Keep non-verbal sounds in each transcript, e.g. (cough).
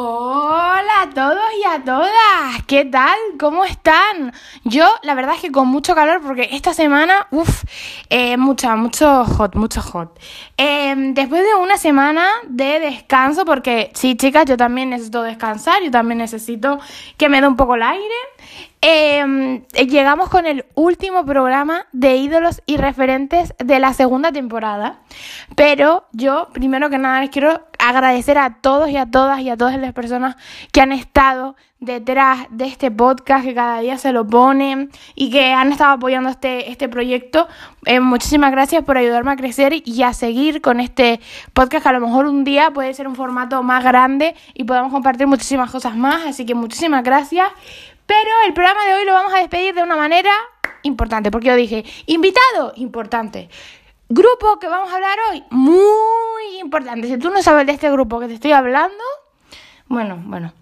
Hola a todos y a todas, ¿qué tal? ¿Cómo están? Yo, la verdad es que con mucho calor porque esta semana, uff, eh, mucha, mucho hot, mucho hot. Em, después de una semana de descanso, porque sí, chicas, yo también necesito descansar, yo también necesito que me dé un poco el aire. Em, llegamos con el último programa de ídolos y referentes de la segunda temporada. Pero yo, primero que nada, les quiero agradecer a todos y a todas y a todas las personas que han estado detrás de este podcast, que cada día se lo ponen y que han estado apoyando este, este proyecto. Eh, muchísimas gracias por ayudarme a crecer y a seguir con este podcast, a lo mejor un día puede ser un formato más grande y podamos compartir muchísimas cosas más. Así que muchísimas gracias. Pero el programa de hoy lo vamos a despedir de una manera importante, porque yo dije, invitado, importante. Grupo que vamos a hablar hoy, muy importante. Si tú no sabes de este grupo que te estoy hablando, bueno, bueno.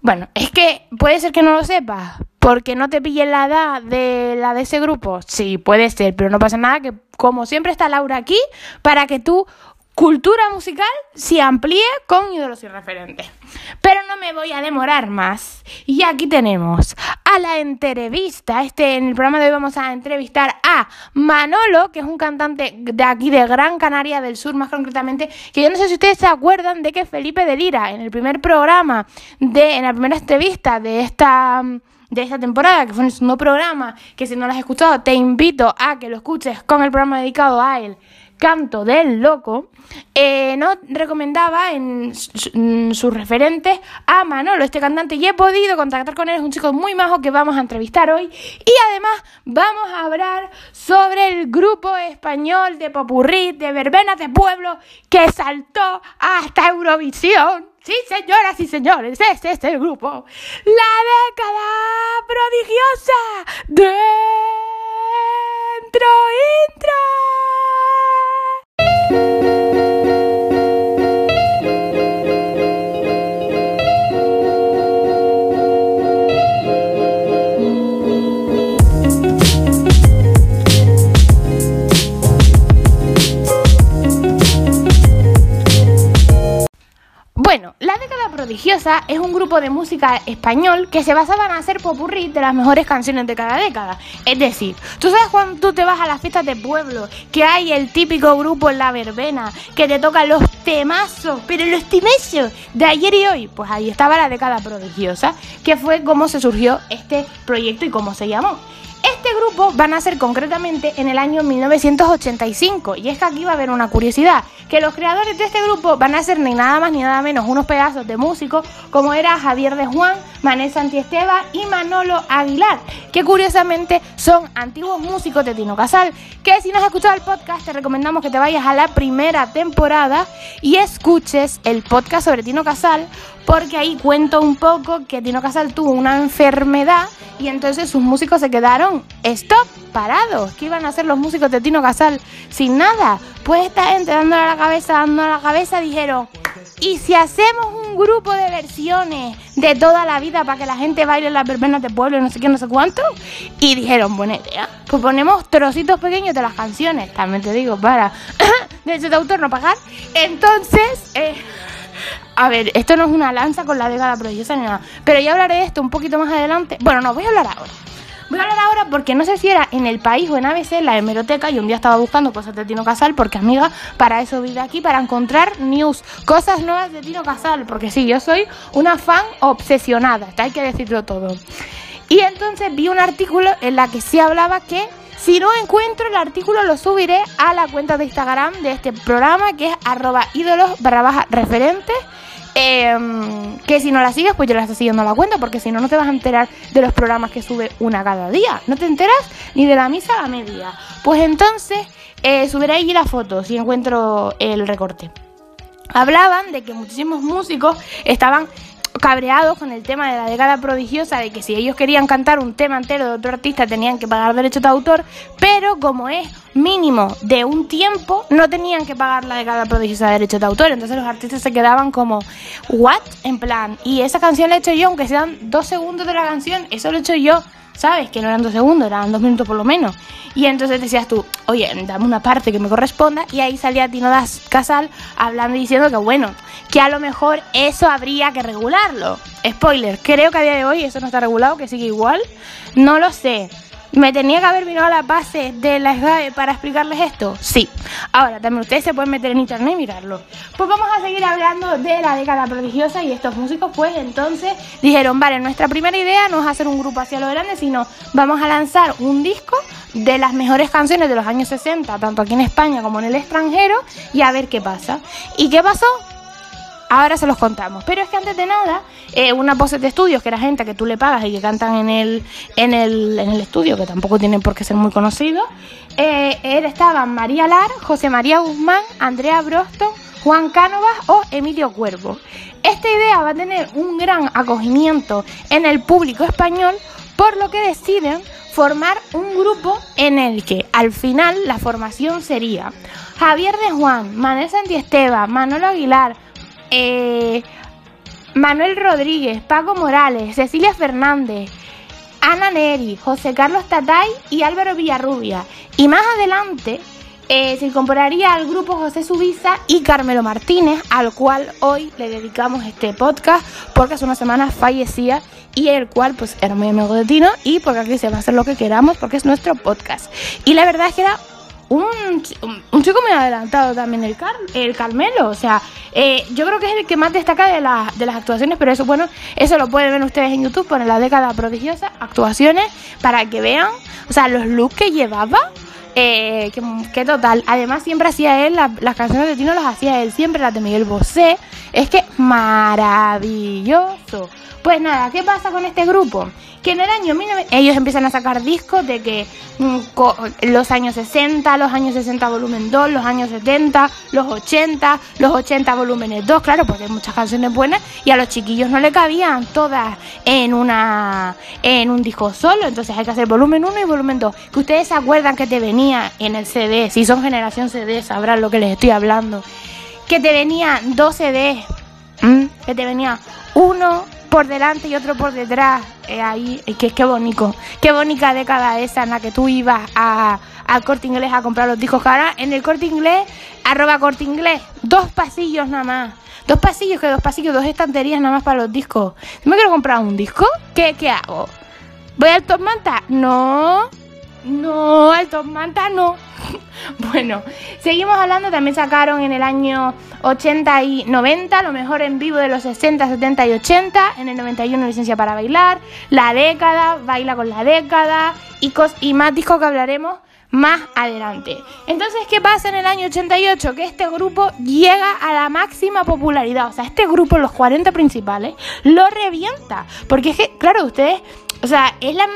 Bueno, es que puede ser que no lo sepas, porque no te pille la edad de la de ese grupo. Sí, puede ser, pero no pasa nada, que como siempre está Laura aquí, para que tú cultura musical se amplíe con ídolos y referentes. Pero no me voy a demorar más. Y aquí tenemos a la entrevista. Este, en el programa de hoy vamos a entrevistar a Manolo, que es un cantante de aquí de Gran Canaria del Sur, más concretamente, que yo no sé si ustedes se acuerdan de que Felipe de Lira, en el primer programa, de, en la primera entrevista de esta de esta temporada, que fue el segundo programa, que si no lo has escuchado, te invito a que lo escuches con el programa dedicado a él, Canto del Loco, eh, no recomendaba en, sus referentes a Manolo, este cantante, y he podido contactar con él, es un chico muy majo que vamos a entrevistar hoy, y además vamos a hablar sobre el grupo español de Popurrí, de Verbenas de Pueblo, que saltó hasta Eurovisión. Sí, señoras y señores, este es el grupo. La década prodigiosa dentro intro. Bueno, es un grupo de música español que se basaba en hacer popurrí de las mejores canciones de cada década. Es decir, tú sabes cuando tú te vas a las fiestas de pueblo, que hay el típico grupo en la verbena, que te toca los temazos, pero los temazos de ayer y hoy. Pues ahí estaba la década prodigiosa, que fue como se surgió este proyecto y cómo se llamó. Este grupo van a ser concretamente en el año 1985 y es que aquí va a haber una curiosidad, que los creadores de este grupo van a ser ni nada más ni nada menos unos pedazos de músicos como era Javier de Juan, Mané Santiesteva y Manolo Aguilar, que curiosamente son antiguos músicos de Tino Casal, que si no has escuchado el podcast te recomendamos que te vayas a la primera temporada y escuches el podcast sobre Tino Casal porque ahí cuento un poco que Tino Casal tuvo una enfermedad y entonces sus músicos se quedaron stop, parados. ¿Qué iban a hacer los músicos de Tino Casal sin nada? Pues esta gente dándole a la cabeza, dándole a la cabeza, dijeron, ¿y si hacemos un grupo de versiones de toda la vida para que la gente baile las verbenas de pueblo y no sé qué, no sé cuánto? Y dijeron, buena idea, pues ponemos trocitos pequeños de las canciones, también te digo, para derechos (clears throat) de autor no pagar. Entonces... Eh, a ver, esto no es una lanza con la década prodigiosa ni nada. Pero ya hablaré de esto un poquito más adelante. Bueno, no, voy a hablar ahora. Voy a hablar ahora porque no sé si era en el país o en ABC, la hemeroteca, y un día estaba buscando cosas de Tino Casal, porque amiga, para eso vive aquí, para encontrar news, cosas nuevas de Tino Casal, porque sí, yo soy una fan obsesionada, hay que decirlo todo. Y entonces vi un artículo en la que se hablaba que si no encuentro el artículo lo subiré a la cuenta de Instagram de este programa que es arroba ídolos barra referentes Em, que si no la sigues, pues yo la estoy siguiendo la cuenta, porque si no, no te vas a enterar de los programas que sube una cada día. No te enteras ni de la misa a media. Pues entonces eh, subiré ahí la foto si encuentro el recorte. Hablaban de que muchísimos músicos estaban cabreados con el tema de la década prodigiosa, de que si ellos querían cantar un tema entero de otro artista tenían que pagar derechos de autor, pero como es mínimo de un tiempo, no tenían que pagar la década prodigiosa de derechos de autor. Entonces los artistas se quedaban como, ¿what? En plan, y esa canción la he hecho yo, aunque sean dos segundos de la canción, eso lo he hecho yo. ¿Sabes? Que no eran dos segundos, eran dos minutos por lo menos. Y entonces decías tú, oye, dame una parte que me corresponda. Y ahí salía Tino Das Casal hablando y diciendo que, bueno, que a lo mejor eso habría que regularlo. Spoiler, creo que a día de hoy eso no está regulado, que sigue igual. No lo sé. ¿Me tenía que haber mirado la base de la SGAE para explicarles esto? Sí. Ahora, también ustedes se pueden meter en internet y mirarlo. Pues vamos a seguir hablando de la década prodigiosa y estos músicos pues entonces dijeron, vale, nuestra primera idea no es hacer un grupo hacia lo grande, sino vamos a lanzar un disco de las mejores canciones de los años 60, tanto aquí en España como en el extranjero, y a ver qué pasa. ¿Y qué pasó? Ahora se los contamos. Pero es que antes de nada, eh, una pose de estudios, que era gente que tú le pagas y que cantan en el, en el, en el estudio, que tampoco tienen por qué ser muy conocidos, eh, estaban María Lar, José María Guzmán, Andrea Broston, Juan Cánovas o Emilio Cuervo. Esta idea va a tener un gran acogimiento en el público español, por lo que deciden formar un grupo en el que al final la formación sería Javier de Juan, Manuel Santiesteban, Manolo Aguilar, eh, Manuel Rodríguez, Paco Morales, Cecilia Fernández, Ana Neri, José Carlos Tatay y Álvaro Villarrubia. Y más adelante eh, se incorporaría al grupo José Subiza y Carmelo Martínez, al cual hoy le dedicamos este podcast porque hace una semana fallecía y el cual pues era muy amigo de Tino y porque aquí se va a hacer lo que queramos porque es nuestro podcast. Y la verdad es que era un, un, chico muy adelantado también, el, Car, el Carmelo. O sea, eh, yo creo que es el que más destaca de, de las actuaciones, pero eso, bueno, eso lo pueden ver ustedes en YouTube, ponen la década prodigiosa, actuaciones, para que vean, o sea, los looks que llevaba. Eh, que, total, además siempre hacía él, las canciones de Tino las hacía él, siempre las de Miguel Bosé, es que maravilloso. Pues nada, ¿qué pasa con este grupo? Que en el año 19... ellos empiezan a sacar discos de que mm, los años 60, los años 60 volumen 2, los años 70, los 80, los 80 volúmenes 2, claro, porque hay muchas canciones buenas y a los chiquillos no le cabían todas en una en un disco solo, entonces hay que hacer volumen 1 y volumen 2. Que ustedes se acuerdan que te venía en el CD, si son generación CD sabrán lo que les estoy hablando. Que te venía dos CDs, que te venía uno por delante y otro por detrás. Eh, ahí, es que qué bonito. Qué bonita década esa en la que tú ibas a, al corte inglés a comprar los discos. Ahora en el corte inglés, arroba corte inglés, dos pasillos nada más. Dos pasillos, que dos pasillos, dos estanterías nada más para los discos. ¿Me quiero comprar un disco? ¿Qué, qué hago? ¿Voy al Top Manta? No. No, al Top Manta no. (laughs) bueno, seguimos hablando. También sacaron en el año 80 y 90 lo mejor en vivo de los 60, 70 y 80. En el 91 licencia para bailar. La década, baila con la década. Y, y más discos que hablaremos más adelante. Entonces, ¿qué pasa en el año 88? Que este grupo llega a la máxima popularidad. O sea, este grupo, los 40 principales, lo revienta. Porque es que, claro, ustedes, o sea, es la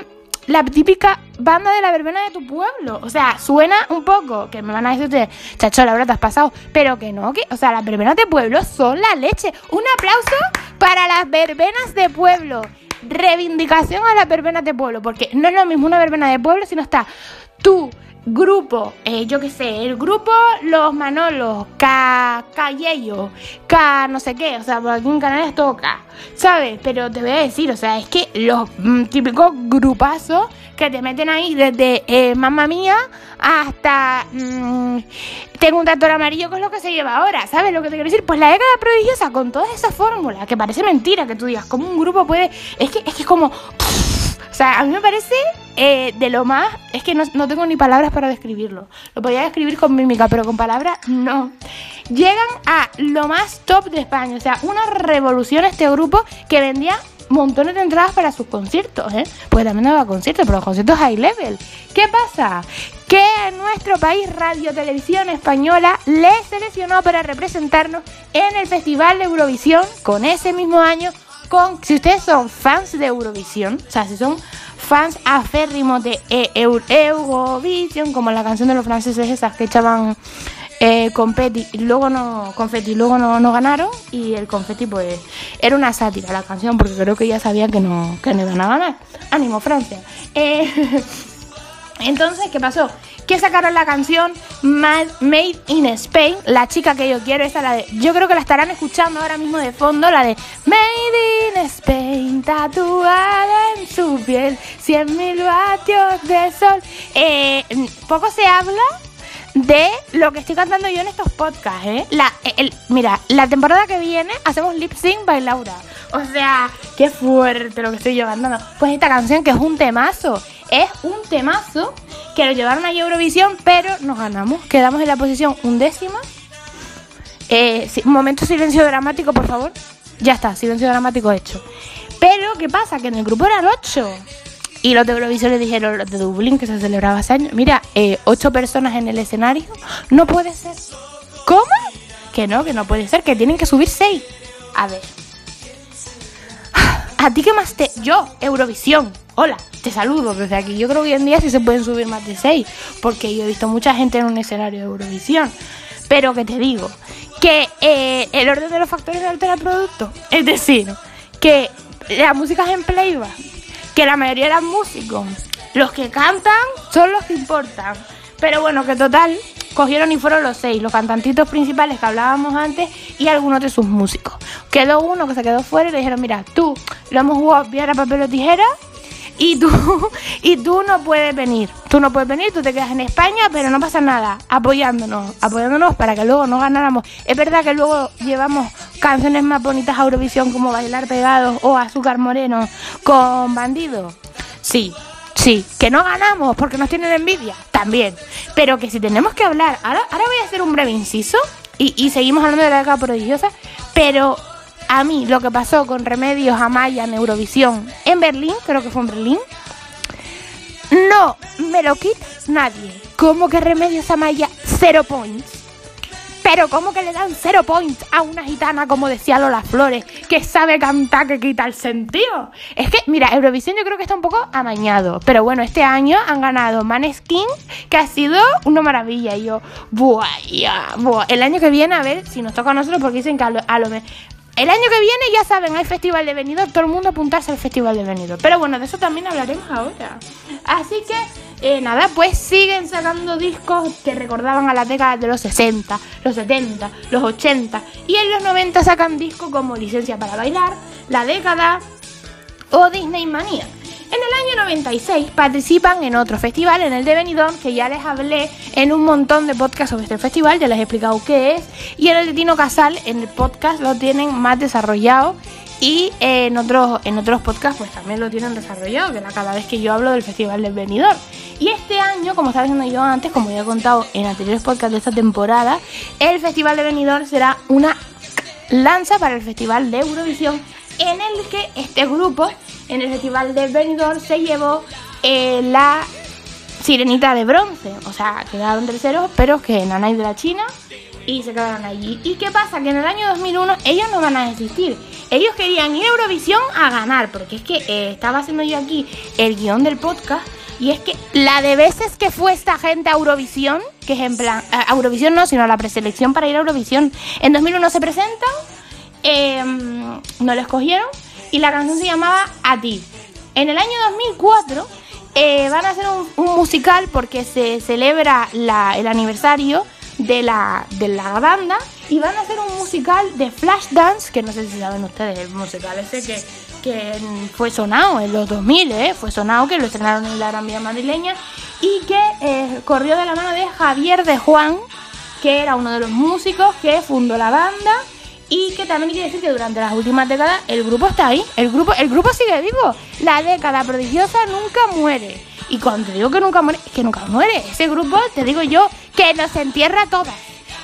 la típica banda de la verbena de tu pueblo. O sea, suena un poco, que me van a decir chacho, la verdad te has pasado, pero que no, que, o sea, las verbenas de pueblo son la leche. Un aplauso para las verbenas de pueblo. Reivindicación a las verbenas de pueblo, porque no es lo mismo una verbena de pueblo, sino está tú grupo, eh, yo qué sé, el grupo Los Manolos, K, Cayello, K no sé qué, o sea, por aquí en Canarias toca, ¿sabes? Pero te voy a decir, o sea, es que los mm, típicos grupazos que te meten ahí desde eh, Mamma Mía hasta mm, Tengo un tractor amarillo, que es lo que se lleva ahora, ¿sabes lo que te quiero decir? Pues la década prodigiosa con toda esa fórmula, que parece mentira que tú digas, como un grupo puede, es que es, que es como... O sea, a mí me parece eh, de lo más, es que no, no, tengo ni palabras para describirlo. Lo podría describir con mímica, pero con palabras no. Llegan a lo más top de España. O sea, una revolución este grupo que vendía montones de entradas para sus conciertos, ¿eh? Pues también daba conciertos, pero los conciertos high level. ¿Qué pasa? Que en nuestro país Radio Televisión Española le seleccionó para representarnos en el Festival de Eurovisión con ese mismo año con, si ustedes son fans de Eurovisión, o sea, si son fans aférrimos de e Eurovisión, como la canción de los franceses esas que echaban eh, confetti luego no confetti luego no, no, ganaron y el confetti pues era una sátira la canción porque creo que ya sabían que no que no iban a ganar ánimo Francia. Eh, (laughs) entonces qué pasó que sacaron la canción Made in Spain, la chica que yo quiero, esa la de, yo creo que la estarán escuchando ahora mismo de fondo, la de Made in Spain, tatuada en su piel, 100 mil vatios de sol. Eh, poco se habla de lo que estoy cantando yo en estos podcasts, ¿eh? La, mira, la temporada que viene hacemos lip sync by Laura. O sea, qué fuerte lo que estoy llevando. Pues esta canción que es un temazo, es un temazo que lo llevaron a Eurovisión, pero nos ganamos. Quedamos en la posición undécima. Eh, momento silencio dramático, por favor. Ya está, silencio dramático hecho. Pero, ¿qué pasa? Que en el grupo eran ocho. Y los de Eurovisión le dijeron, los de Dublín, que se celebraba hace años, mira, eh, ocho personas en el escenario, no puede ser. ¿Cómo? Que no, que no puede ser, que tienen que subir seis. A ver. ¿A ti qué más te...? Yo, Eurovisión. Hola, te saludo desde aquí. Yo creo que hoy en día sí se pueden subir más de seis, porque yo he visto mucha gente en un escenario de Eurovisión. Pero que te digo, que eh, el orden de los factores altera el producto. Es decir, que la música es en playback que la mayoría eran músicos. Los que cantan son los que importan. Pero bueno, que total, cogieron y fueron los seis, los cantantitos principales que hablábamos antes y algunos de sus músicos. Quedó uno que se quedó fuera y le dijeron, mira, tú lo hemos jugado piedra, papel o tijera y tú, (laughs) y tú no puedes venir. Tú no puedes venir, tú te quedas en España, pero no pasa nada, apoyándonos, apoyándonos para que luego no ganáramos. Es verdad que luego llevamos canciones más bonitas a Eurovisión como Bailar Pegados o Azúcar Moreno con Bandido. Sí, sí, que no ganamos porque nos tienen envidia, también. Pero que si tenemos que hablar, ahora, ahora voy a hacer un breve inciso y, y seguimos hablando de la década prodigiosa, pero a mí lo que pasó con Remedios Amaya en Eurovisión en Berlín, creo que fue en Berlín, no me lo quita nadie. ¿Cómo que Remedios Amaya cero points? Pero ¿cómo que le dan cero points a una gitana como decía Lola Flores, que sabe cantar que quita el sentido? Es que, mira, Eurovisión yo creo que está un poco amañado. Pero bueno, este año han ganado Maneskin, que ha sido una maravilla. Y yo, buah, buah. El año que viene, a ver si nos toca a nosotros, porque dicen que a lo, a lo, el año que viene, ya saben, hay Festival de Venido, todo el mundo apuntarse al Festival de Venido. Pero bueno, de eso también hablaremos ahora. Así que, eh, nada, pues siguen sacando discos que recordaban a las décadas de los 60, los 70, los 80. Y en los 90 sacan discos como Licencia para Bailar, La Década o Disney Manía. En el año 96 participan en otro festival, en el de Benidorm, que ya les hablé en un montón de podcasts sobre este festival, ya les he explicado qué es. Y en el de Tino Casal, en el podcast lo tienen más desarrollado. Y en otros, en otros podcasts pues también lo tienen desarrollado, que cada vez que yo hablo del Festival del Benidorm. Y este año, como estaba diciendo yo antes, como ya he contado en anteriores podcasts de esta temporada, el Festival de Benidorm será una lanza para el Festival de Eurovisión en el que este grupo en el Festival de Benidorm se llevó eh, la Sirenita de bronce. O sea, quedaron terceros, pero que Nanay de la China y se quedaron allí. ¿Y qué pasa? Que en el año 2001 ellos no van a existir. Ellos querían ir a Eurovisión a ganar, porque es que eh, estaba haciendo yo aquí el guion del podcast. Y es que la de veces que fue esta gente a Eurovisión, que es en plan, a Eurovisión no, sino a la preselección para ir a Eurovisión, en 2001 se presentan, em, no les cogieron y la canción se llamaba A ti. En el año 2004 eh, van a hacer un, musical porque se celebra el aniversario de la, de la banda y van a hacer un musical de Flashdance, que no sé si saben ustedes, el musical ese que, que fue sonado en los 2000, ¿eh? fue sonado, que lo estrenaron en la Gran Vía madrileña y que eh, corrió de la mano de Javier de Juan, que era uno de los músicos que fundó la banda y que también quiere decir que durante las últimas décadas el grupo está ahí, el grupo, el grupo sigue vivo. La década prodigiosa nunca muere. Y cuando te digo que nunca muere, es que nunca muere. Ese grupo, te digo yo, que nos entierra a todas.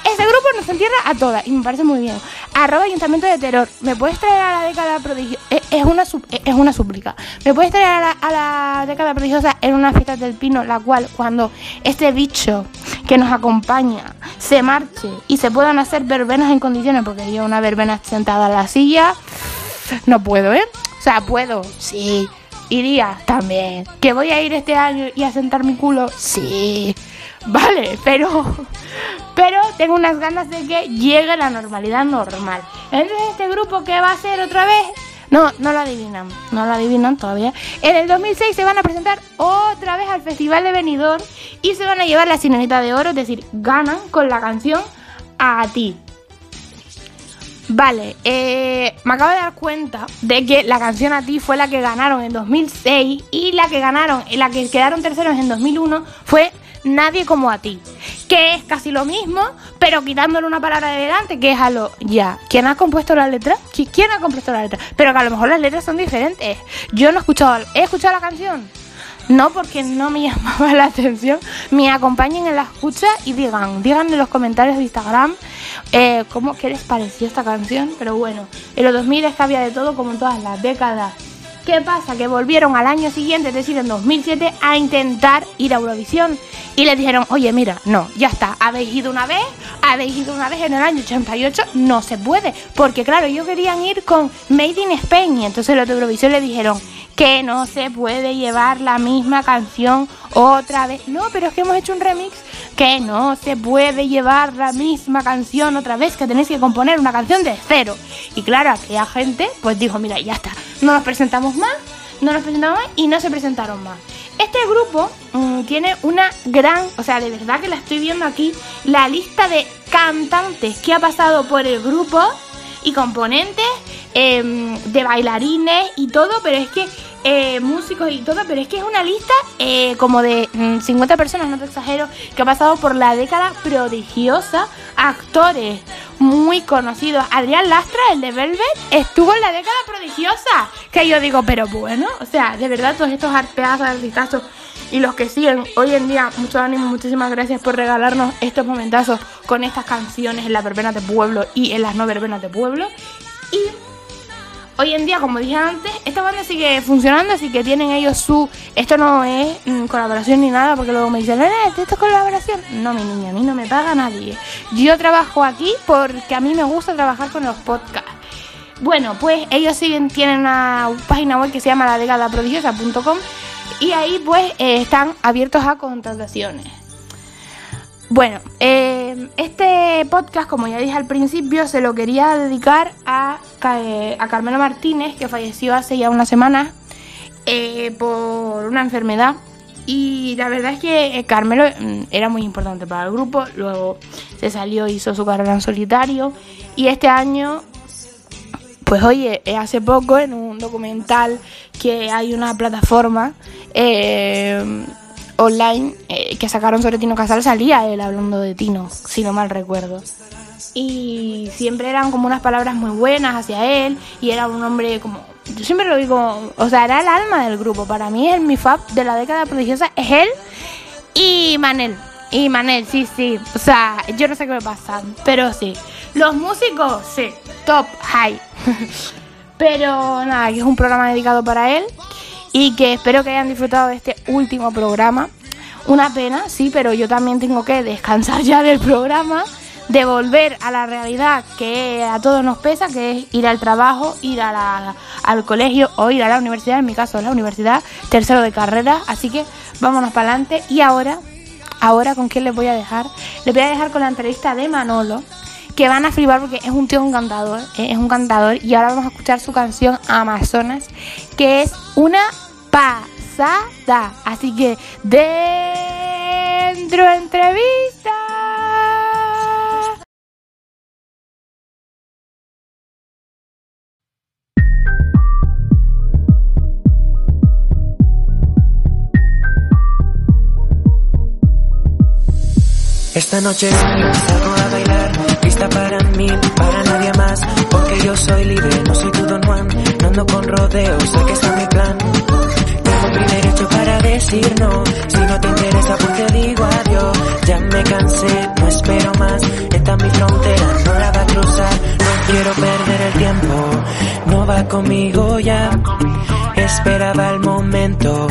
Ese grupo nos entierra a todas y me parece muy bien. Arroba Ayuntamiento de Terror. ¿Me puedes traer a la década prodigiosa? Es una, es una súplica. ¿Me puedes traer a la, a la década prodigiosa en una fiesta del pino, la cual cuando este bicho que nos acompaña se marche y se puedan hacer verbenas en condiciones? Porque yo una verbena sentada en la silla, no puedo, ¿eh? O sea, puedo, sí. Iría también. ¿Que voy a ir este año y a sentar mi culo? Sí. Vale, pero pero tengo unas ganas de que llegue la normalidad normal. Entonces este grupo ¿qué va a hacer otra vez No, no lo adivinan, no lo adivinan todavía. En el 2006 se van a presentar otra vez al Festival de Benidorm y se van a llevar la Sirenita de Oro, es decir, ganan con la canción A ti. Vale, eh, me acabo de dar cuenta de que la canción A ti fue la que ganaron en 2006 y la que ganaron, la que quedaron terceros en 2001 fue Nadie como a ti, que es casi lo mismo, pero quitándole una palabra de delante, que es a ya. ¿Quién ha compuesto la letra? ¿Quién ha compuesto la letra? Pero que a lo mejor las letras son diferentes. Yo no he escuchado, he escuchado la canción. No porque no me (laughs) llamaba la atención, me acompañen en la escucha y digan, digan en los comentarios de Instagram eh, cómo qué les pareció esta canción. Pero bueno, en los 2000 es que había de todo como en todas las décadas. ¿Qué pasa? Que volvieron al año siguiente, es decir, en 2007, a intentar ir a Eurovisión. Y les dijeron, oye, mira, no, ya está, habéis ido una vez, habéis ido una vez en el año 88, no se puede. Porque claro, ellos querían ir con Made in Spain. Y entonces los de Eurovisión le dijeron que no se puede llevar la misma canción otra vez. No, pero es que hemos hecho un remix que no se puede llevar la misma canción otra vez, que tenéis que componer una canción de cero. Y claro, aquella gente pues dijo, mira, ya está, no nos presentamos más, no nos presentamos más y no se presentaron más. Este grupo mm, tiene una gran, o sea, de verdad que la estoy viendo aquí, la lista de cantantes que ha pasado por el grupo y componentes, em, de bailarines y todo, pero es que eh, músicos y todo, pero es que es una lista eh, como de 50 mm, personas, no te exagero, que ha pasado por la década prodigiosa, actores muy conocidos. Adrián Lastra, el de Velvet, estuvo en la década prodigiosa, que yo digo, pero bueno, o sea, de verdad todos estos de artistazos y los que siguen hoy en día, mucho ánimo, muchísimas gracias por regalarnos estos momentazos con estas canciones en la verbena de pueblo y en las no verbenas de pueblo. Y hoy en día, como dije antes, esta banda sigue funcionando, así que tienen ellos su... Esto no es mm, colaboración ni nada, porque luego me dicen, eh, ¿esto es colaboración? No, mi niña, a mí no me paga nadie. Yo trabajo aquí porque a mí me gusta trabajar con los podcasts. Bueno, pues ellos siguen, tienen una página web que se llama la prodigiosa.com y ahí pues eh, están abiertos a contrataciones. Bueno, eh, este podcast, como ya dije al principio, se lo quería dedicar a, a Carmelo Martínez, que falleció hace ya una semana eh, por una enfermedad. Y la verdad es que Carmelo mm, era muy importante para el grupo, luego se salió, hizo su carrera en solitario y este año pues oye, eh, hace poco en un documental que hay una plataforma eh, online eh, que sacaron sobre Tino Casal salía él hablando de Tino, si no mal recuerdo. Y siempre eran como unas palabras muy buenas hacia él y era un hombre como... Yo siempre lo digo, o sea, era el alma del grupo. Para mí el mi fab de la década prodigiosa es él y Manel. Y Manel, sí, sí. O sea, yo no sé qué me pasa, pero sí. Los músicos, sí, top, high. (laughs) pero nada, que es un programa dedicado para él y que espero que hayan disfrutado de este último programa. Una pena, sí, pero yo también tengo que descansar ya del programa, de volver a la realidad que a todos nos pesa, que es ir al trabajo, ir a al colegio o ir a la universidad, en mi caso la universidad, tercero de carrera, así que vámonos para adelante y ahora, ahora con quién les voy a dejar, les voy a dejar con la entrevista de Manolo, que van a flipar porque es un tío un cantador, eh, es un cantador. Y ahora vamos a escuchar su canción Amazonas, que es una pasada. Así que dentro entrevista. Esta noche salgo a bailar, pista para mí, para nadie más, porque yo soy libre, no soy tu don Juan, no ando con rodeos, sé que está mi plan. Mi derecho para decir no, si no te interesa pues te digo adiós, ya me cansé, no espero más, esta es mi frontera, no la va a cruzar, no quiero perder el tiempo, no va conmigo ya, esperaba el momento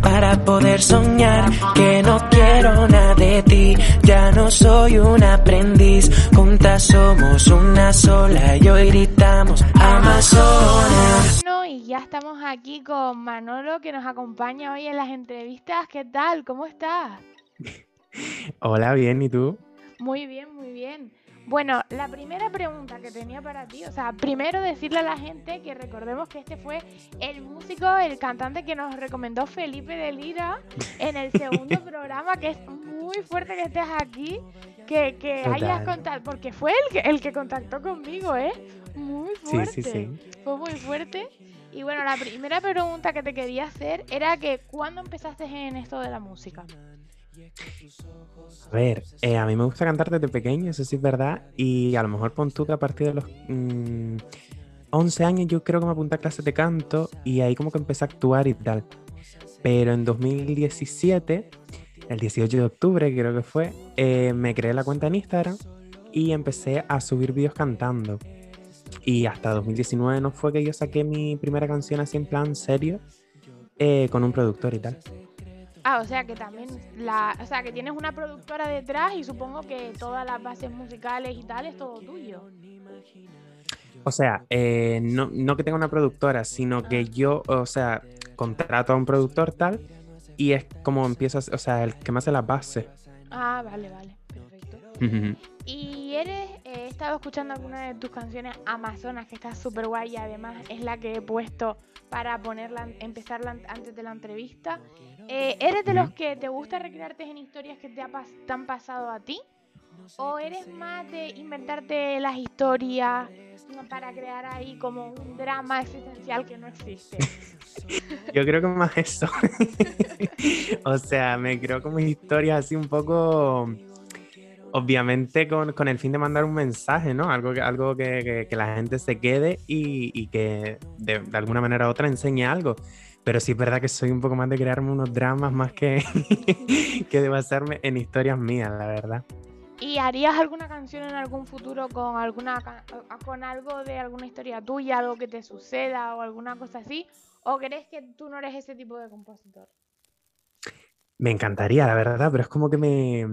para poder soñar que no quiero nada de ti, ya no soy un aprendiz, juntas somos una sola y hoy gritamos Amazonas. Ya estamos aquí con Manolo que nos acompaña hoy en las entrevistas. ¿Qué tal? ¿Cómo estás? (laughs) Hola, bien, ¿y tú? Muy bien, muy bien. Bueno, la primera pregunta que tenía para ti, o sea, primero decirle a la gente que recordemos que este fue el músico, el cantante que nos recomendó Felipe de Lira en el segundo (laughs) programa, que es muy fuerte que estés aquí, que, que hayas contado, porque fue el que, el que contactó conmigo, ¿eh? Muy fuerte. Sí, sí, sí. Fue muy fuerte. Y bueno, la primera pregunta que te quería hacer era que ¿cuándo empezaste en esto de la música? A ver, eh, a mí me gusta cantar desde pequeño, eso sí es verdad. Y a lo mejor pon tú que a partir de los 11 mm, años yo creo que me apunté a clases de canto y ahí como que empecé a actuar y tal. Pero en 2017, el 18 de octubre creo que fue, eh, me creé la cuenta en Instagram y empecé a subir vídeos cantando. Y hasta 2019 no fue que yo saqué mi primera canción así en plan serio eh, con un productor y tal. Ah, o sea que también la, o sea que tienes una productora detrás y supongo que todas las bases musicales y tal es todo tuyo. O sea, eh, no, no, que tenga una productora, sino que yo, o sea, contrato a un productor tal y es como empiezas, o sea, el que me hace la base. Ah, vale, vale, perfecto. Y eres, he estado escuchando alguna de tus canciones Amazonas, que está súper guay y además es la que he puesto para ponerla, empezarla antes de la entrevista. Eh, ¿Eres de los que te gusta recrearte en historias que te, han pasado a ti? ¿O eres más de inventarte las historias para crear ahí como un drama existencial que no existe? (laughs) Yo creo que más eso. (laughs) o sea, me creo como historias así un poco obviamente con, con, el fin de mandar un mensaje, ¿no? Algo, algo que, que, la gente se quede y, y que de, de, alguna manera u otra enseñe algo. Pero sí es verdad que soy un poco más de crearme unos dramas más que, (laughs) que de basarme en historias mías, la verdad. ¿Y harías alguna canción en algún futuro con alguna con algo de alguna historia tuya, algo que te suceda o alguna cosa así? ¿O crees que tú no eres ese tipo de compositor? Me encantaría, la verdad, pero es como que me,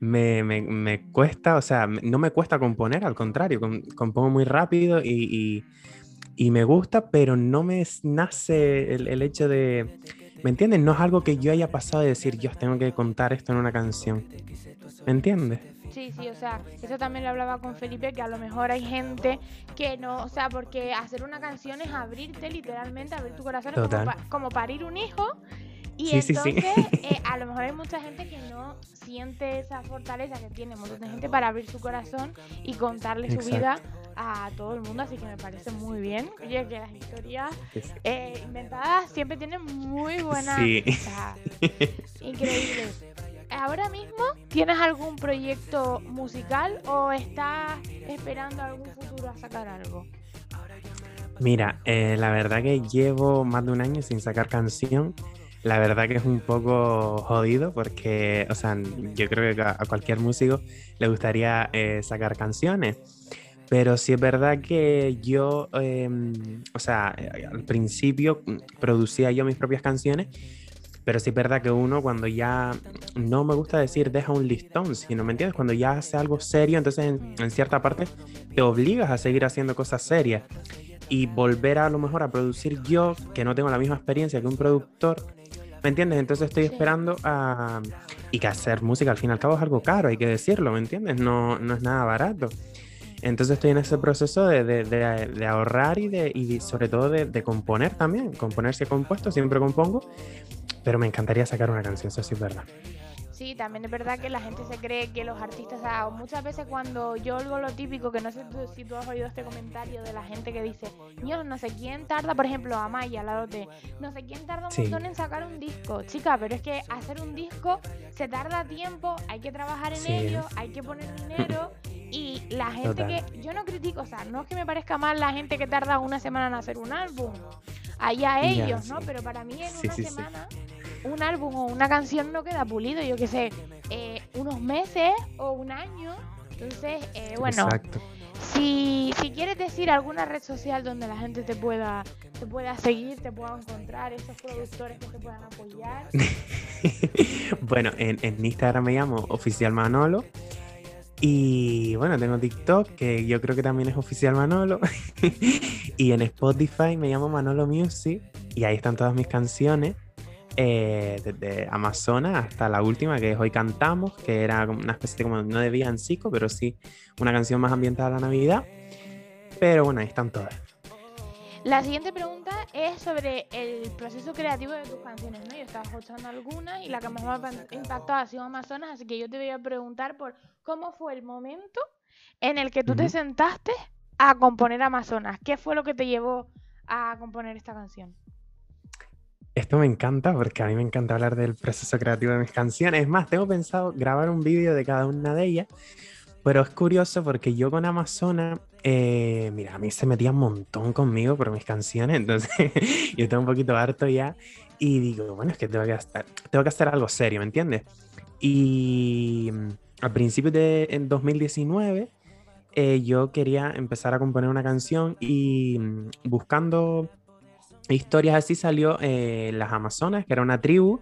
me, me, cuesta, o sea, no me cuesta componer, al contrario, compongo muy rápido y, y, me gusta, pero no me nace el, el, hecho de, ¿me entiendes? No es algo que yo haya pasado de decir, yo tengo que contar esto en una canción, ¿me entiendes? Sí, sí, o sea, eso también lo hablaba con Felipe, que a lo mejor hay gente que no, o sea, porque hacer una canción es abrirte literalmente, abrir tu corazón, es como, como parir un hijo y entonces, (laughs) eh, a lo mejor hay mucha gente que no siente esa fortaleza que tiene mucha gente para abrir su corazón y contarle su vida a todo el mundo, así que me parece muy bien. Oye, que las historias eh, inventadas siempre tienen muy buena... Sí. (laughs) increíble. ¿Ahora mismo tienes algún proyecto musical o estás esperando algún futuro a sacar algo? Mira, eh, la verdad que llevo más de un año sin sacar canción la verdad que es un poco jodido porque, o sea, yo creo que a cualquier músico le gustaría eh, sacar canciones. Pero sí es verdad que yo, em, o sea, al principio producía yo mis propias canciones, pero sí es verdad que uno cuando ya, no me gusta decir deja un listón, sino, ¿me entiendes? Cuando ya hace algo serio, entonces en, en cierta parte te obligas a seguir haciendo cosas serias. Y volver a lo mejor a producir yo, que no tengo la misma experiencia que un productor, ¿Me entiendes? Entonces estoy esperando a... Y que hacer música al fin y al cabo es algo caro, hay que decirlo, ¿me entiendes? No, no es nada barato. Entonces estoy en ese proceso de, de, de, ahorrar y, de, y sobre todo de, componer también. Componer si he compuesto, siempre compongo, pero me encantaría sacar una canción, eso sí es verdad. Sí, también es verdad que la gente se cree que los artistas, o sea, muchas veces cuando yo oigo lo típico, que no sé si tú has oído este comentario de la gente que dice, Dios, no sé quién tarda, por ejemplo, a Maya, la de, no sé quién tarda un montón en sacar un disco. Chica, pero es que hacer un disco se tarda tiempo, hay que trabajar en ello, hay que poner dinero. Y la gente que, yo no critico, o sea, no es que me parezca mal la gente que tarda una semana en hacer un álbum, allá ellos, ¿no? Pero para mí en una semana un álbum o una canción no queda pulido, yo qué sé, eh, unos meses o un año. Entonces, eh, bueno, si, si quieres decir alguna red social donde la gente te pueda, te pueda seguir, te pueda encontrar, esos productores que te puedan apoyar. (laughs) bueno, en, en Instagram me llamo Oficial Manolo. Y bueno, tengo TikTok, que yo creo que también es oficial Manolo. (laughs) y en Spotify me llamo Manolo Music. Y ahí están todas mis canciones. Eh, desde Amazonas hasta la última, que es Hoy Cantamos, que era una especie de como, no de villancico, pero sí una canción más ambientada a la Navidad. Pero bueno, ahí están todas. La siguiente pregunta es sobre el proceso creativo de tus canciones, ¿no? Yo estaba escuchando algunas y la que más me ha impactado ha sido Amazonas, así que yo te voy a preguntar por cómo fue el momento en el que tú te sentaste a componer Amazonas. ¿Qué fue lo que te llevó a componer esta canción? Esto me encanta porque a mí me encanta hablar del proceso creativo de mis canciones. Es más, tengo pensado grabar un vídeo de cada una de ellas, pero es curioso porque yo con Amazonas eh, mira, a mí se metía un montón conmigo por mis canciones, entonces (laughs) yo estoy un poquito harto ya y digo, bueno, es que tengo que hacer, tengo que hacer algo serio, ¿me entiendes? Y mm, al principio de en 2019 eh, yo quería empezar a componer una canción y mm, buscando historias así salió eh, Las Amazonas, que era una tribu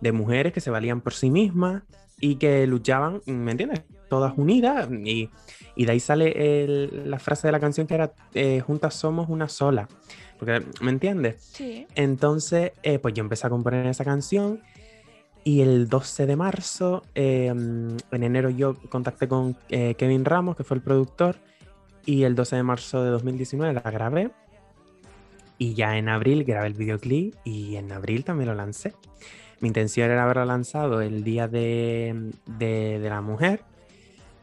de mujeres que se valían por sí mismas y que luchaban, ¿me entiendes? Todas unidas y y de ahí sale la frase de la canción que era, eh, juntas somos una sola. Porque, ¿me entiendes? Sí. Entonces, eh, pues yo empecé a componer esa canción y el 12 de marzo, em, en enero yo contacté con eh, Kevin Ramos, que fue el productor, y el 12 de marzo de 2019 la grabé. Y ya en abril grabé el videoclip y en abril también lo lancé. Mi intención era haberlo lanzado el día de, de, de la mujer,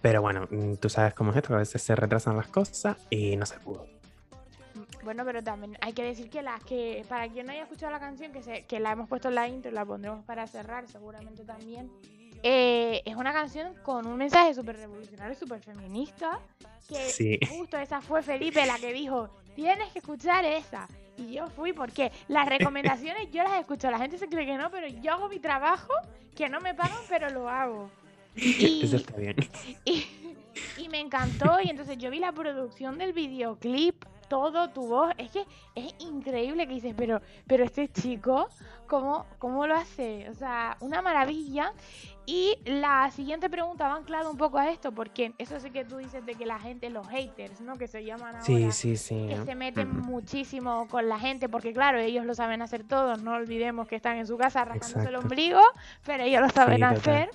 pero bueno, mm, tú sabes cómo es esto, a veces se retrasan las cosas y no se pudo. Bueno, pero también hay que decir que las que, para quien no haya escuchado la canción, que, se, que la hemos puesto en la intro, la pondremos para cerrar seguramente también, eh, es una canción con un mensaje súper revolucionario, súper feminista, que justo esa fue Felipe la que dijo, tienes que escuchar esa. Y yo fui porque las recomendaciones yo las escucho, la gente se cree que no, pero yo hago mi trabajo, que no me pagan, pero lo hago. (laughs) Y, Eso está bien. (laughs) Y, me encantó. Y entonces yo vi la producción del videoclip, todo, tu voz. Es que es increíble que dices, pero, pero este chico, ¿cómo, ¿cómo lo hace? O sea, una maravilla. Y la siguiente pregunta va anclada un poco a esto, porque eso sí que tú dices de que la gente, los haters, ¿no? Que se llaman ahora, sí, sí, sí, que se meten muchísimo con la gente, porque claro, ellos lo saben hacer todo, no olvidemos que están en su casa arrancándose el ombligo, pero ellos lo saben hacer.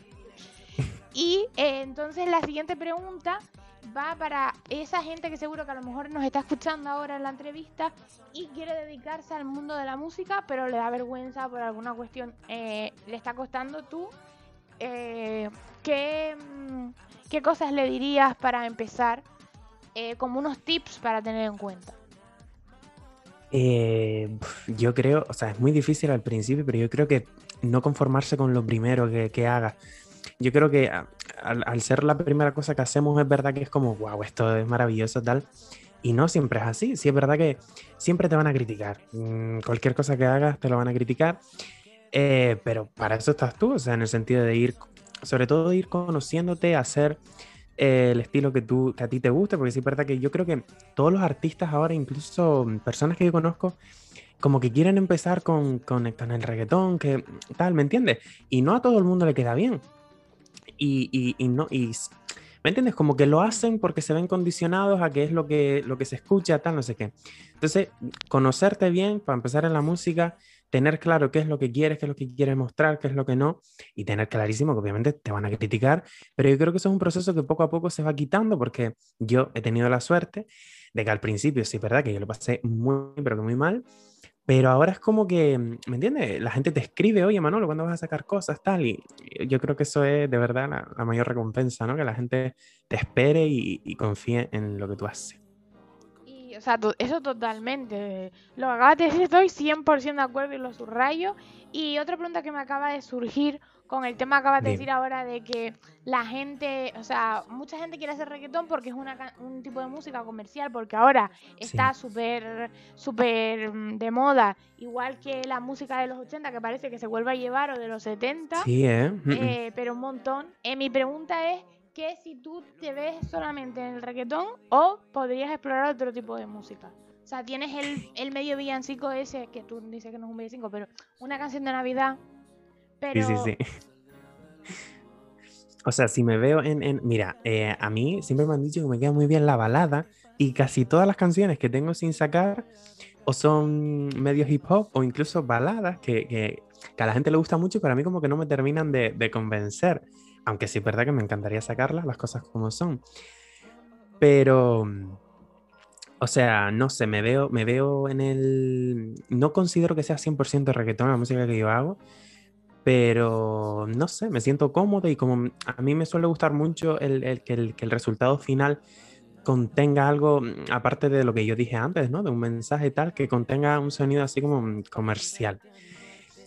Y eh, entonces la siguiente pregunta va para esa gente que seguro que a lo mejor nos está escuchando ahora en la entrevista y quiere dedicarse al mundo de la música, pero le da vergüenza por alguna cuestión, eh, le está costando tú. Eh, ¿qué, mm, ¿Qué cosas le dirías para empezar? como unos tips para tener en cuenta. yo creo, o sea, es muy difícil al principio, pero yo creo que no conformarse con lo primero que, que hagas yo creo que al, ser la primera cosa que hacemos es verdad que es como, wow, esto es maravilloso tal. Y no siempre es así. Sí es verdad que siempre te van a criticar. Mm, cualquier cosa que hagas te lo van a criticar. Eh, pero para eso estás tú, o sea, en el sentido de ir, sobre todo ir conociéndote, hacer eh, el estilo que, tú, que a ti te guste, porque sí es verdad que yo creo que todos los artistas ahora, incluso personas que yo conozco, como que quieren empezar con, con, con el reggaetón, que tal, ¿me entiendes? Y no a todo el mundo le queda bien y, no, y, ¿me entiendes? Como que lo hacen porque se ven condicionados a qué es lo que, lo que se escucha, tal, no sé qué. Entonces, conocerte bien para empezar en la música, tener claro qué es lo que quieres, qué es lo que quieres mostrar, qué es lo que no, y tener clarísimo que obviamente te van a criticar, pero yo creo que eso es un proceso que poco a poco se va quitando porque yo he tenido la suerte de que al principio, sí, es verdad que yo lo pasé muy, pero que muy mal, pero ahora es como que, ¿me entiendes? La gente te escribe, oye, Manolo, ¿cuándo vas a sacar cosas? Tal. Y yo creo que eso es de verdad la, mayor recompensa, ¿no? Que la gente te espere y, confíe en lo que tú haces. Y, o sea, eso totalmente. Lo acabas de decir, estoy 100% de acuerdo y lo subrayo. Y otra pregunta que me acaba de surgir con el tema que acabas de decir ahora de que la gente, o sea, mucha gente quiere hacer reggaetón porque es una, un tipo de música comercial, porque ahora está súper, súper mm, de moda, igual que la música de los 80 que parece que se vuelve a llevar o de los 70, sí, ¿eh? eh pero un montón. Eh, mi pregunta es que si tú te ves solamente en el reggaetón o podrías explorar otro tipo de música. O sea, tienes el, el medio villancico ese, que tú dices que no es un villancico, pero una canción de Navidad Sí, sí, sí. O sea, si me veo en... mira, eh, a mí siempre me han dicho que me queda muy bien la balada y casi todas las canciones que tengo sin sacar o son medio hip hop o incluso baladas que, que a la gente le gusta mucho, pero a mí como que no me terminan de, de convencer. Aunque sí es verdad que me encantaría sacarlas, las cosas como son. Pero, o sea, no sé, me veo, me veo en el... No considero que sea 100% reggaetón la música que yo hago, pero no sé, me siento cómodo y como a mí me suele gustar mucho el, el, que, el, que el resultado final contenga algo, aparte de lo que yo dije antes, ¿no? De un mensaje tal, que contenga un sonido así como comercial.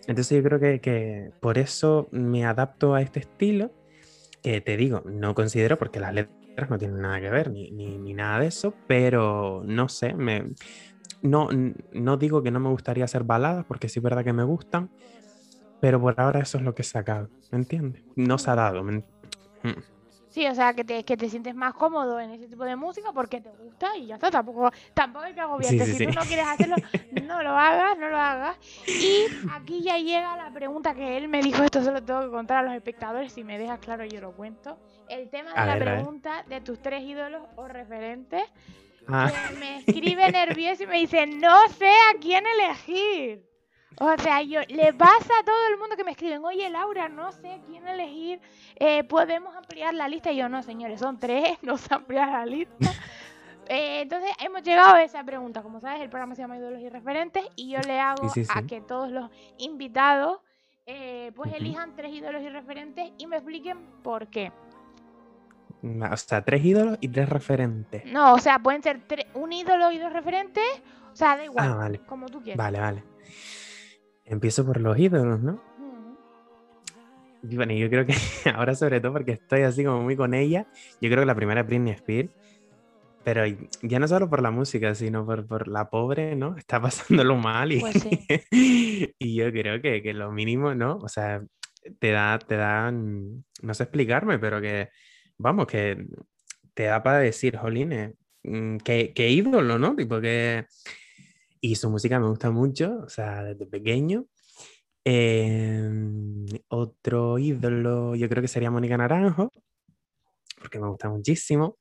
Entonces yo creo que, que por eso me adapto a este estilo. Eh, te digo, no considero porque las letras no tienen nada que ver, ni, ni, ni nada de eso, pero no sé, me, no, no digo que no me gustaría hacer baladas, porque sí es verdad que me gustan, pero por ahora eso es lo que he sacado, ¿me entiendes? No se ha dado. ¿me? Sí, o sea, que te, que te sientes más cómodo en ese tipo de música porque te gusta y ya está. Tampoco, tampoco hay que agobiarte. Sí, sí, si tú sí. no quieres hacerlo, (laughs) no lo hagas, no lo hagas. Y aquí ya llega la pregunta que él me dijo, esto se lo tengo que contar a los espectadores. Si me dejas claro, yo lo cuento. El tema de A la ver, pregunta de tus tres ídolos o referentes, Ah, que me escribe (laughs) nervioso y me dice, no sé a quién elegir. O sea, yo le pasa a todo el mundo que me escriben, oye Laura, no sé quién elegir, eh, podemos ampliar la lista. Y yo, no, señores, son tres, (laughs) no se amplía la lista. (laughs) Eh, entonces hemos llegado a esa pregunta. Como sabes, el programa se llama Ídolos y Referentes y yo le hago Sí, sí, a que todos los invitados eh, pues elijan tres ídolos y referentes y me expliquen por qué. o sea, tres ídolos y tres referentes. No, o sea, pueden ser un ídolo y dos referentes, o sea, da igual, Ah, vale. como tú quieras. Vale, vale. Empiezo por los ídolos, ¿no? Y bueno, yo creo que (laughs) ahora sobre todo porque estoy así como muy con ella, yo creo que la primera es Britney Spears, pero ya no solo por la música, sino por, por la pobre, ¿no? (laughs) Está pasándolo mal y, Pues sí. (laughs) y yo creo que, que lo mínimo, ¿no? O sea, te da, te dan, no sé explicarme, pero que, vamos, que te da para decir, jolines, mm, qué, qué ídolo, ¿no? Tipo que... Y su música me gusta mucho, o sea, desde pequeño. Em, otro ídolo, yo creo que sería Mónica Naranjo, porque me gusta muchísimo.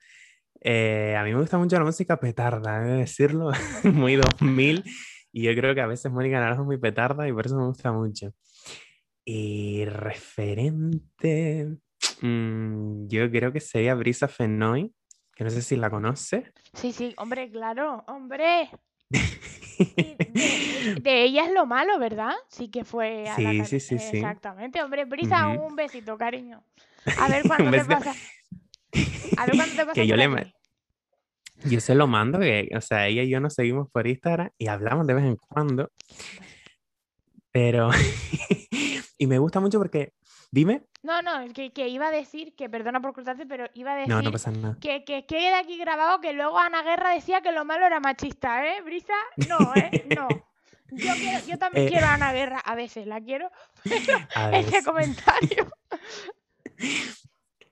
Eh, a mí me gusta mucho la música petarda, de decirlo, (laughs) muy 2000, y yo creo que a veces Mónica Naranjo es muy petarda y por eso me gusta mucho. Y referente, mm, yo creo que sería Brisa Fenoy, que no sé si la conoce. Sí, sí, hombre, claro, hombre. De, de ella es lo malo, ¿verdad? Sí que fue a la Sí, car- sí, sí, sí. Exactamente, hombre, Brisa, un besito, cariño. (laughs) A ver cuándo te pasa. A ver cuándo te (laughs) pasa Que yo le aquí. Yo se lo mando, que, o sea, ella y yo nos seguimos por Instagram y hablamos de vez en cuando, pero... (laughs) y me gusta mucho porque, dime, No, no, que, que iba a decir, que perdona por cortarte, pero iba a decir no, no pasa nada. que, que quede aquí grabado que luego Ana Guerra decía que lo malo era machista, ¿eh? Brisa, no, ¿eh? No. (laughs) Yo, quiero- yo también Eh. quiero a Ana Guerra, a veces la quiero, (laughs) A (laughs) ese comentario.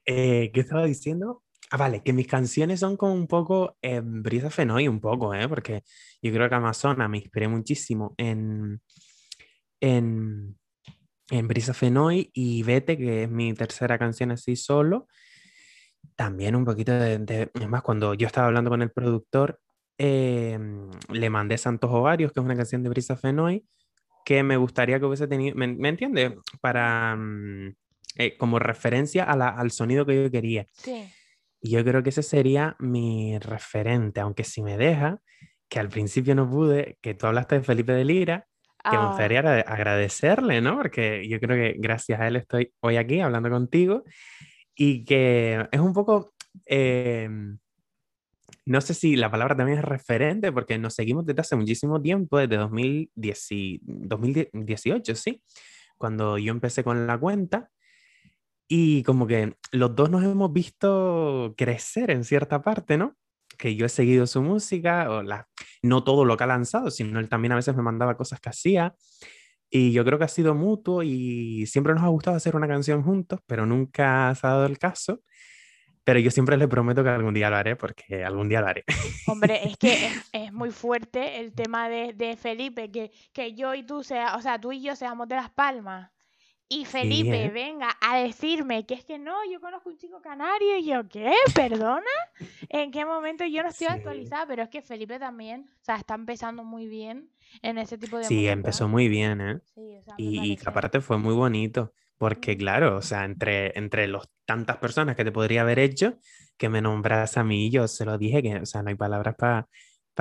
eh, ¿qué estaba diciendo? Ah, vale, que mis canciones son como un poco eh, Brisa Fenoy, un poco, ¿eh? Porque yo creo que Amazona me inspiré muchísimo en, en, en Brisa Fenoy y Vete, que es mi tercera canción así solo. También un poquito de, de- Es más, cuando yo estaba hablando con el productor, eh, le mandé Santos Ovarios, que es una canción de Brisa Fenoy, que me gustaría que hubiese tenido, ¿me, me entiendes? Para, mm, eh, como referencia a la- al sonido que yo quería. Sí. Y yo creo que ese sería mi referente, aunque si me deja, que al principio no pude, que tú hablaste de Felipe de Lira, que me Ah, gustaría agra- agradecerle, ¿no? Porque yo creo que gracias a él estoy hoy aquí hablando contigo y que es un poco, eh, no sé si la palabra también es referente, porque nos seguimos desde hace muchísimo tiempo, desde 2010 y- 2018, sí, cuando yo empecé con la cuenta. Y como que los dos nos hemos visto crecer en cierta parte, ¿no? Que yo he seguido su música, o la, no todo lo que ha lanzado, sino él también a veces me mandaba cosas que hacía. Y yo creo que ha sido mutuo y siempre nos ha gustado hacer una canción juntos, pero nunca se ha dado el caso. Pero yo siempre le prometo que algún día lo haré, porque algún día lo haré. Hombre, es que es, (laughs) es muy fuerte el tema de, de Felipe, que, que yo y tú sea, o sea, tú y yo seamos de Las Palmas Y Felipe, ¿eh? venga a decirme que es que no, yo conozco un chico canario y yo, ¿qué? ¿Perdona? ¿En qué momento yo no estoy Sí. actualizada? Pero es que Felipe también, o sea, está empezando muy bien en ese tipo de Sí, empezó muy bien, ¿eh? Sí, o sea, Y, y que aparte fue muy bonito, porque claro, o sea, entre, entre los tantas personas que te podría haber hecho, que me nombras a mí, yo se lo dije que, o sea, no hay palabras para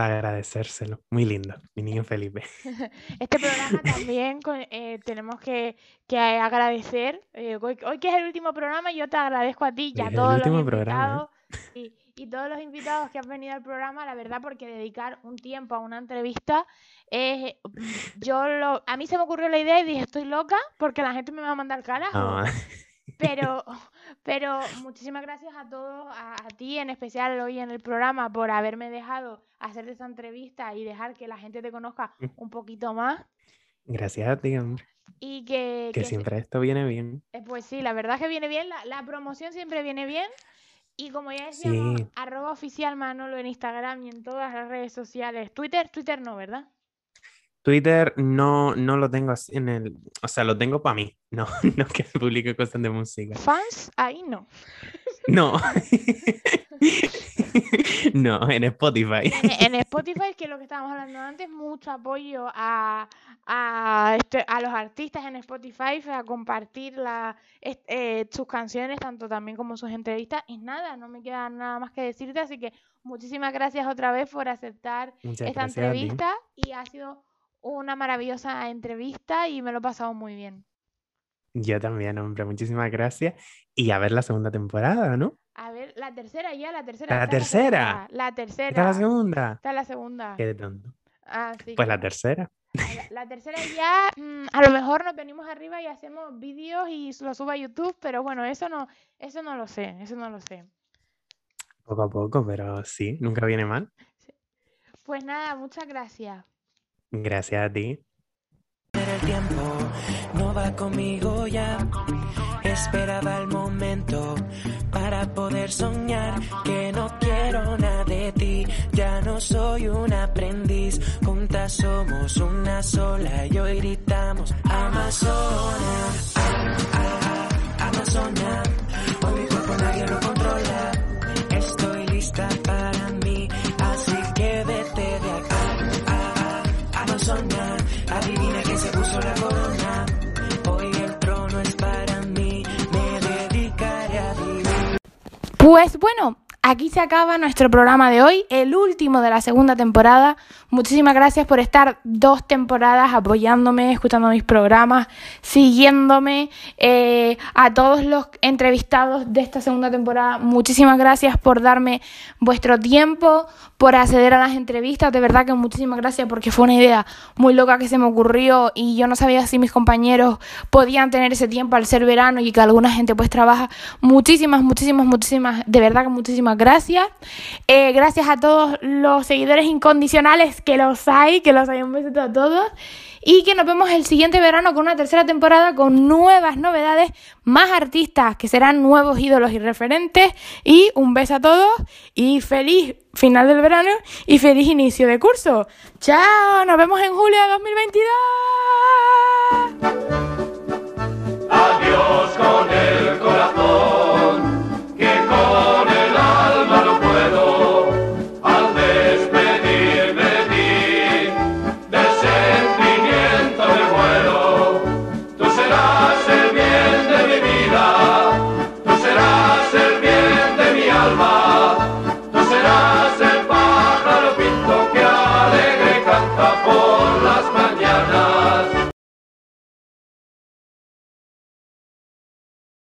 agradecérselo. Muy lindo, mi niño Felipe. (laughs) Este programa también eh, tenemos que, que agradecer. eh, hoy, hoy que es el último programa, yo te agradezco a ti y a Es todos los programa, ¿eh? invitados. y, y todos los invitados que han venido al programa, la verdad, porque dedicar un tiempo a una entrevista es. Yo lo, a mí se me ocurrió la idea y dije, estoy loca porque la gente me va a mandar carajo. No, (laughs) Pero, (laughs) pero muchísimas gracias a todos, a, a ti en especial hoy en el programa por haberme dejado hacer esta entrevista y dejar que la gente te conozca Mm. un poquito más. gracias a ti, hombre, Y que, que que se- siempre esto viene bien. eh, pues sí, la verdad que viene bien, la, la promoción siempre viene bien. Y como ya decíamos, Sí. arroba oficial Manolo en Instagram y en todas las redes sociales. Twitter, Twitter no, ¿verdad? Twitter no, no lo tengo así en el, o sea, lo tengo para mí, (laughs) no, no que publique cosas de música. Fans, ahí no. (laughs) No. (laughs) No, en Spotify. En, en Spotify, que es lo que estábamos hablando antes, mucho apoyo a, a, este- a los artistas en Spotify, a compartir la, eh, sus canciones, tanto también como sus entrevistas. Y nada, no me queda nada más que decirte, así que muchísimas gracias otra vez por aceptar Muchas esta entrevista y ha sido una maravillosa entrevista y me lo he pasado muy bien. Yo también, hombre, muchísimas gracias. Y a ver la segunda temporada, ¿no? A ver, la tercera ya, la tercera. ¿La tercera? La tercera. ¿Esta es la segunda? Esta es la segunda. Qué de tonto. Ah, sí, Pues la tercera. La, la tercera ya, mm, a lo mejor nos venimos arriba y hacemos vídeos y lo subo a YouTube, pero bueno, eso no, eso no lo sé, eso no lo sé. Poco a poco, pero sí, nunca viene mal. Pues nada, muchas gracias. Gracias a ti. el tiempo no va conmigo ya. Esperaba el momento para poder soñar que no quiero nada de ti. Ya no soy un aprendiz, juntas somos una sola y hoy gritamos Amazona, ah, ah, Amazona. Hoy mi cuerpo nadie lo controla. Estoy lista Pues bueno, aquí se acaba nuestro programa de hoy, el último de la segunda temporada. Muchísimas gracias por estar dos temporadas apoyándome, escuchando mis programas, siguiéndome. eh, a todos los entrevistados de esta segunda temporada, muchísimas gracias por darme vuestro tiempo, por acceder a las entrevistas. De verdad que muchísimas gracias porque fue una idea muy loca que se me ocurrió y yo no sabía si mis compañeros podían tener ese tiempo al ser verano y que alguna gente pues trabaja. Muchísimas, muchísimas, muchísimas, de verdad que muchísimas gracias. Eh, gracias a todos los seguidores incondicionales que los hay, que los hay un besito a todos. Y que nos vemos el siguiente verano con una tercera temporada con nuevas novedades, más artistas que serán nuevos ídolos y referentes. Y un beso a todos y feliz final del verano y feliz inicio de curso. Chao, nos vemos en julio de 2022. Adiós con.